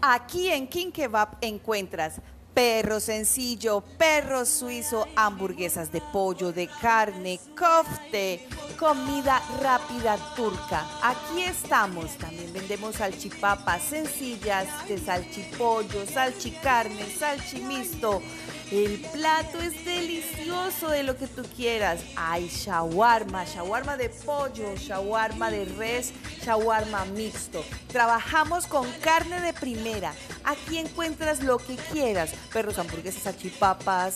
Aquí en King Kebab encuentras perro sencillo, perro suizo, hamburguesas de pollo, de carne, kofte, comida rápida turca. Aquí estamos. También vendemos salchipapas sencillas de salchipollo, salchicarne, salchimisto. El plato es delicioso de lo que tú quieras. Hay shawarma, shawarma de pollo, shawarma de res, shawarma mixto. Trabajamos con carne de primera. Aquí encuentras lo que quieras. Perros, hamburguesas, salchipapas,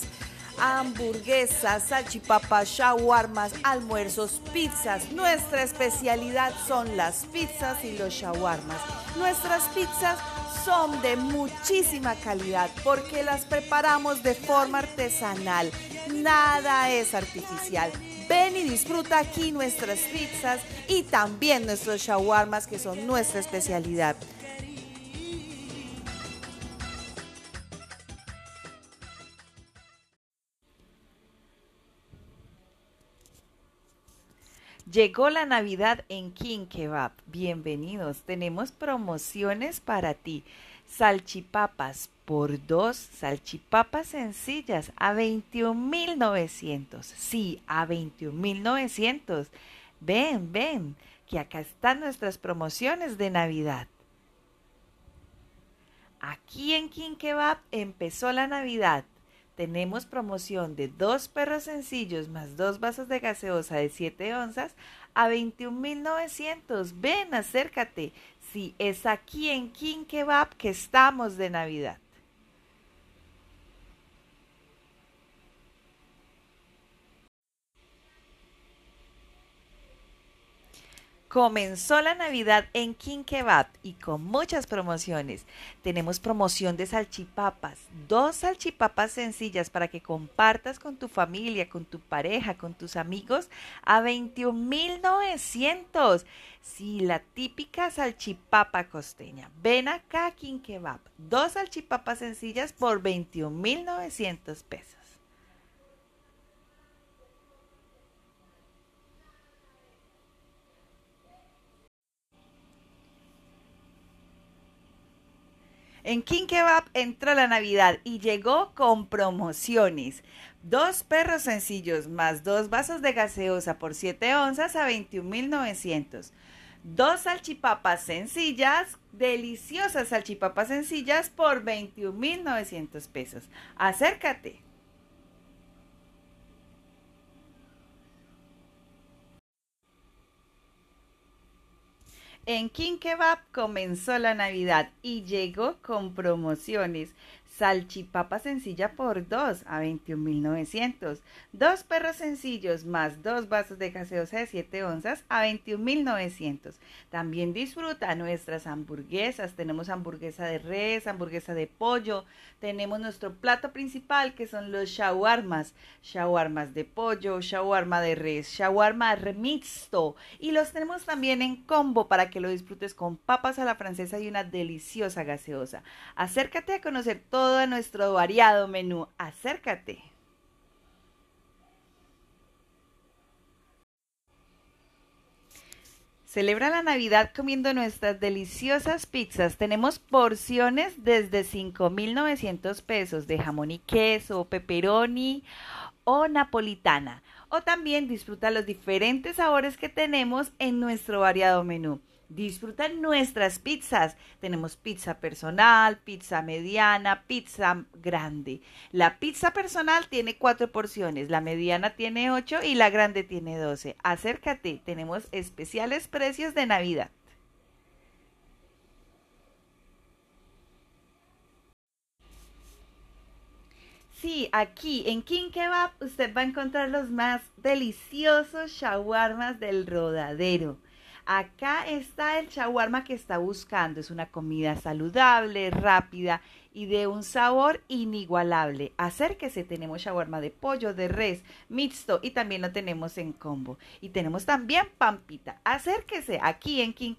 hamburguesas, salchipapas, shawarmas, almuerzos, pizzas. Nuestra especialidad son las pizzas y los shawarmas. Nuestras pizzas son de muchísima calidad porque las preparamos de forma artesanal. Nada es artificial. Ven y disfruta aquí nuestras pizzas y también nuestros shawarmas que son nuestra especialidad. Llegó la Navidad en King Kebab. Bienvenidos. Tenemos promociones para ti. Salchipapas por dos, salchipapas sencillas a 21.900. Sí, a 21.900. Ven, ven, que acá están nuestras promociones de Navidad. Aquí en King Kebab empezó la Navidad tenemos promoción de dos perros sencillos más dos vasos de gaseosa de 7 onzas a 21.900. Ven, acércate. Sí, es aquí en King Kebab que estamos de Navidad. Comenzó la Navidad en King Kebab y con muchas promociones. Tenemos promoción de salchipapas, dos salchipapas sencillas para que compartas con tu familia, con tu pareja, con tus amigos a 21.900. Sí, la típica salchipapa costeña. Ven acá King Kebab, dos salchipapas sencillas por 21.900 pesos. En King Kebab entró la Navidad y llegó con promociones. Dos perros sencillos más dos vasos de gaseosa por 7 onzas a 21.900. Dos salchipapas sencillas, deliciosas salchipapas sencillas por 21.900 pesos. Acércate. En King Kebab comenzó la Navidad y llegó con promociones salchipapa sencilla por dos a 21.900. Dos perros sencillos más dos vasos de gaseosa de 7 onzas a 21.900. También disfruta nuestras hamburguesas. Tenemos hamburguesa de res, hamburguesa de pollo. Tenemos nuestro plato principal que son los shawarmas. Shawarmas de pollo, shawarma de res, shawarma mixto. Y los tenemos también en combo para que lo disfrutes con papas a la francesa y una deliciosa gaseosa. Acércate a conocer todo todo nuestro variado menú. Acércate. Celebra la Navidad comiendo nuestras deliciosas pizzas. Tenemos porciones desde 5.900 pesos de jamón y queso, pepperoni o napolitana. O también disfruta los diferentes sabores que tenemos en nuestro variado menú. Disfruta nuestras pizzas. Tenemos pizza personal, pizza mediana, pizza grande. La pizza personal tiene cuatro porciones, la mediana tiene ocho y la grande tiene doce. Acércate, tenemos especiales precios de Navidad. Sí, aquí en King Kebab usted va a encontrar los más deliciosos shawarmas del rodadero. Acá está el shawarma que está buscando. Es una comida saludable, rápida y de un sabor inigualable. Acérquese, tenemos shawarma de pollo, de res, mixto y también lo tenemos en combo. Y tenemos también pampita. Acérquese aquí en King.